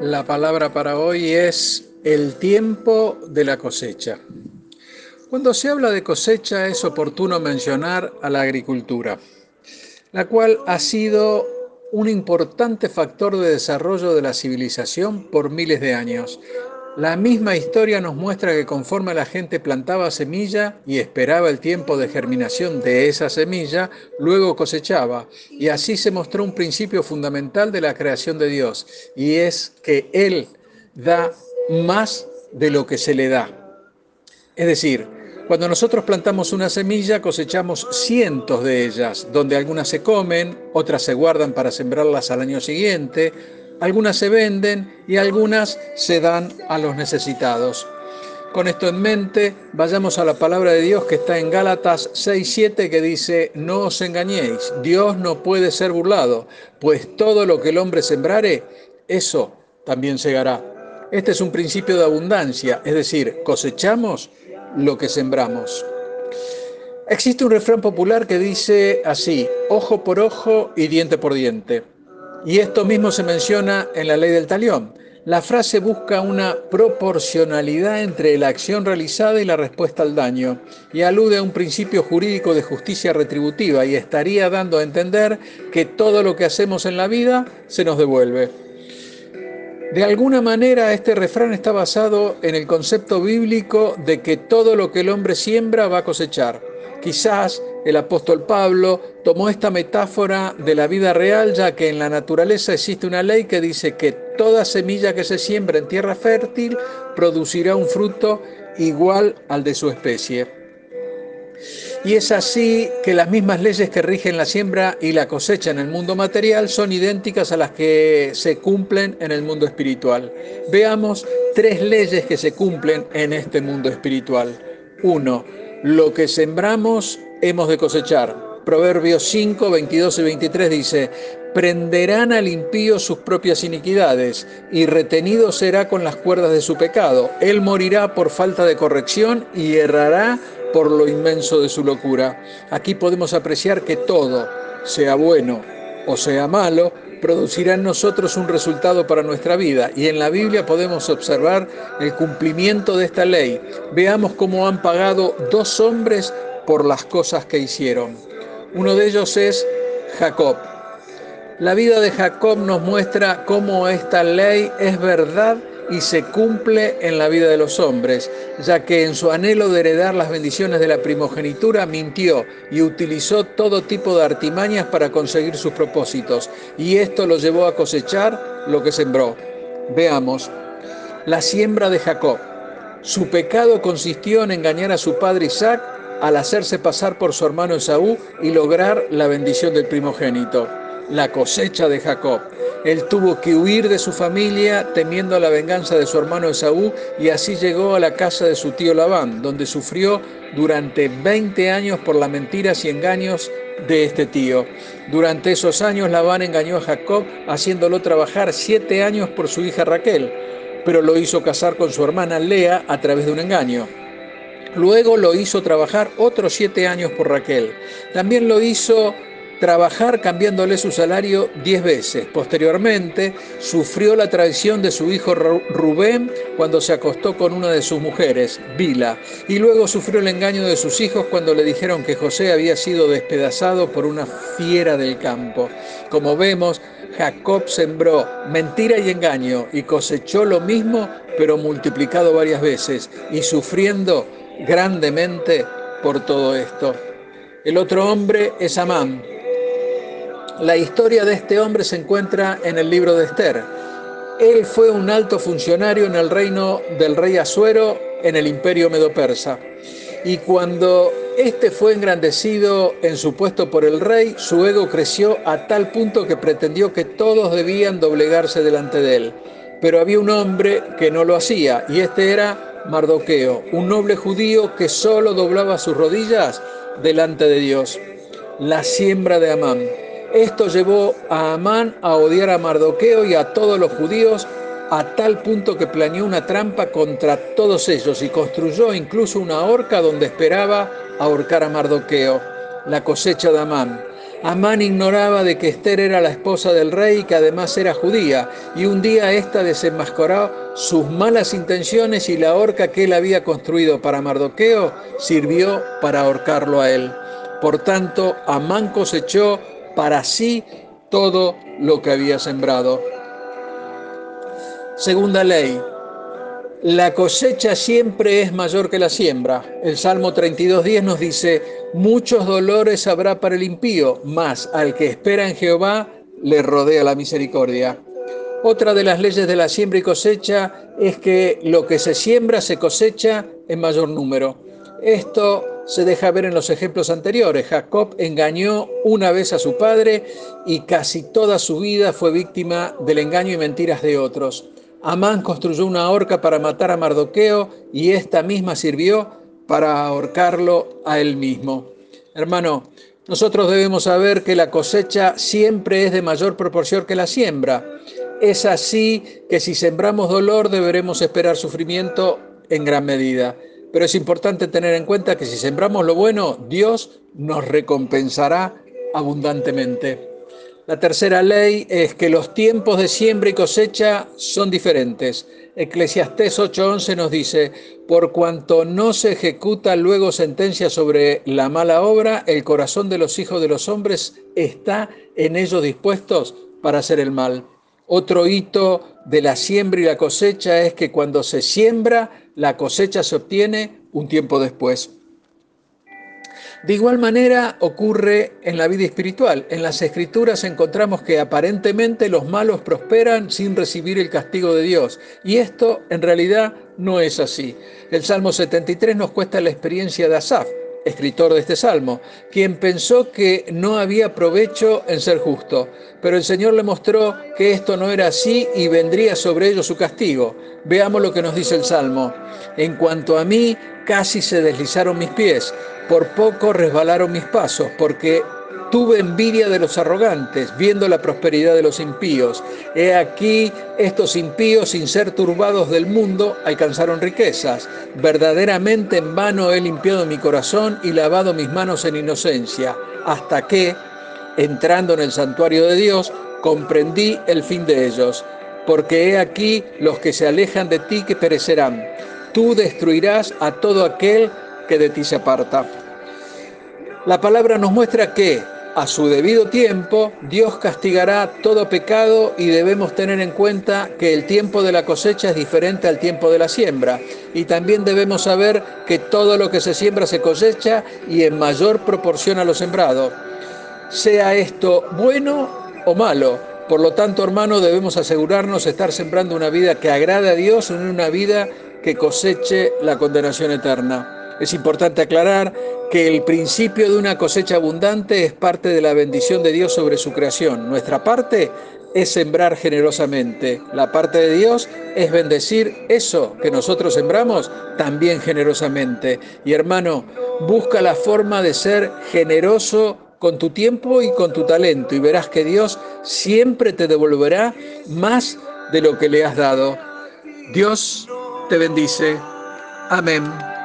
La palabra para hoy es el tiempo de la cosecha. Cuando se habla de cosecha es oportuno mencionar a la agricultura, la cual ha sido un importante factor de desarrollo de la civilización por miles de años, la misma historia nos muestra que conforme la gente plantaba semilla y esperaba el tiempo de germinación de esa semilla, luego cosechaba. Y así se mostró un principio fundamental de la creación de Dios, y es que Él da más de lo que se le da. Es decir, cuando nosotros plantamos una semilla, cosechamos cientos de ellas, donde algunas se comen, otras se guardan para sembrarlas al año siguiente, algunas se venden y algunas se dan a los necesitados. Con esto en mente, vayamos a la palabra de Dios que está en Gálatas 6:7 que dice, no os engañéis, Dios no puede ser burlado, pues todo lo que el hombre sembrare, eso también segará. Este es un principio de abundancia, es decir, cosechamos lo que sembramos. Existe un refrán popular que dice así, ojo por ojo y diente por diente. Y esto mismo se menciona en la ley del talión. La frase busca una proporcionalidad entre la acción realizada y la respuesta al daño y alude a un principio jurídico de justicia retributiva y estaría dando a entender que todo lo que hacemos en la vida se nos devuelve. De alguna manera este refrán está basado en el concepto bíblico de que todo lo que el hombre siembra va a cosechar. Quizás el apóstol Pablo tomó esta metáfora de la vida real, ya que en la naturaleza existe una ley que dice que toda semilla que se siembra en tierra fértil producirá un fruto igual al de su especie. Y es así que las mismas leyes que rigen la siembra y la cosecha en el mundo material son idénticas a las que se cumplen en el mundo espiritual. Veamos tres leyes que se cumplen en este mundo espiritual. Uno, lo que sembramos hemos de cosechar. Proverbios 5, 22 y 23 dice, prenderán al impío sus propias iniquidades, y retenido será con las cuerdas de su pecado. Él morirá por falta de corrección y errará por lo inmenso de su locura. Aquí podemos apreciar que todo, sea bueno o sea malo, producirá en nosotros un resultado para nuestra vida. Y en la Biblia podemos observar el cumplimiento de esta ley. Veamos cómo han pagado dos hombres por las cosas que hicieron. Uno de ellos es Jacob. La vida de Jacob nos muestra cómo esta ley es verdad y se cumple en la vida de los hombres, ya que en su anhelo de heredar las bendiciones de la primogenitura mintió y utilizó todo tipo de artimañas para conseguir sus propósitos, y esto lo llevó a cosechar lo que sembró. Veamos, la siembra de Jacob. Su pecado consistió en engañar a su padre Isaac al hacerse pasar por su hermano Esaú y lograr la bendición del primogénito, la cosecha de Jacob. Él tuvo que huir de su familia temiendo la venganza de su hermano Esaú y así llegó a la casa de su tío Labán, donde sufrió durante 20 años por las mentiras y engaños de este tío. Durante esos años Labán engañó a Jacob haciéndolo trabajar siete años por su hija Raquel, pero lo hizo casar con su hermana Lea a través de un engaño. Luego lo hizo trabajar otros siete años por Raquel. También lo hizo trabajar cambiándole su salario diez veces. Posteriormente, sufrió la traición de su hijo Rubén cuando se acostó con una de sus mujeres, Bila, y luego sufrió el engaño de sus hijos cuando le dijeron que José había sido despedazado por una fiera del campo. Como vemos, Jacob sembró mentira y engaño y cosechó lo mismo, pero multiplicado varias veces y sufriendo grandemente por todo esto. El otro hombre es Amán. La historia de este hombre se encuentra en el libro de Esther. Él fue un alto funcionario en el reino del rey Asuero en el imperio medo-persa. Y cuando este fue engrandecido en su puesto por el rey, su ego creció a tal punto que pretendió que todos debían doblegarse delante de él. Pero había un hombre que no lo hacía, y este era Mardoqueo, un noble judío que solo doblaba sus rodillas delante de Dios. La siembra de Amán. Esto llevó a Amán a odiar a Mardoqueo y a todos los judíos a tal punto que planeó una trampa contra todos ellos y construyó incluso una horca donde esperaba ahorcar a Mardoqueo, la cosecha de Amán. Amán ignoraba de que Esther era la esposa del rey y que además era judía, y un día ésta desenmascaró sus malas intenciones y la horca que él había construido para Mardoqueo sirvió para ahorcarlo a él. Por tanto, Amán cosechó para sí todo lo que había sembrado. Segunda ley, la cosecha siempre es mayor que la siembra. El Salmo 32.10 nos dice, muchos dolores habrá para el impío, mas al que espera en Jehová le rodea la misericordia. Otra de las leyes de la siembra y cosecha es que lo que se siembra se cosecha en mayor número. Esto se deja ver en los ejemplos anteriores. Jacob engañó una vez a su padre y casi toda su vida fue víctima del engaño y mentiras de otros. Amán construyó una horca para matar a Mardoqueo y esta misma sirvió para ahorcarlo a él mismo. Hermano, nosotros debemos saber que la cosecha siempre es de mayor proporción que la siembra. Es así que si sembramos dolor deberemos esperar sufrimiento en gran medida. Pero es importante tener en cuenta que si sembramos lo bueno, Dios nos recompensará abundantemente. La tercera ley es que los tiempos de siembra y cosecha son diferentes. Eclesiastés 8:11 nos dice, por cuanto no se ejecuta luego sentencia sobre la mala obra, el corazón de los hijos de los hombres está en ellos dispuestos para hacer el mal. Otro hito de la siembra y la cosecha es que cuando se siembra, la cosecha se obtiene un tiempo después. De igual manera ocurre en la vida espiritual. En las escrituras encontramos que aparentemente los malos prosperan sin recibir el castigo de Dios. Y esto en realidad no es así. El Salmo 73 nos cuesta la experiencia de Asaf, escritor de este salmo, quien pensó que no había provecho en ser justo, pero el Señor le mostró que esto no era así y vendría sobre ellos su castigo. Veamos lo que nos dice el salmo. En cuanto a mí, casi se deslizaron mis pies por poco resbalaron mis pasos, porque tuve envidia de los arrogantes, viendo la prosperidad de los impíos. He aquí, estos impíos, sin ser turbados del mundo, alcanzaron riquezas. Verdaderamente en vano he limpiado mi corazón y lavado mis manos en inocencia, hasta que, entrando en el santuario de Dios, comprendí el fin de ellos. Porque he aquí los que se alejan de ti que perecerán. Tú destruirás a todo aquel que de ti se aparta. La palabra nos muestra que a su debido tiempo Dios castigará todo pecado y debemos tener en cuenta que el tiempo de la cosecha es diferente al tiempo de la siembra. Y también debemos saber que todo lo que se siembra se cosecha y en mayor proporción a lo sembrado. Sea esto bueno o malo. Por lo tanto, hermano, debemos asegurarnos de estar sembrando una vida que agrade a Dios, en una vida que coseche la condenación eterna. Es importante aclarar que el principio de una cosecha abundante es parte de la bendición de Dios sobre su creación. Nuestra parte es sembrar generosamente. La parte de Dios es bendecir eso que nosotros sembramos también generosamente. Y hermano, busca la forma de ser generoso con tu tiempo y con tu talento y verás que Dios siempre te devolverá más de lo que le has dado. Dios te bendice. Amén.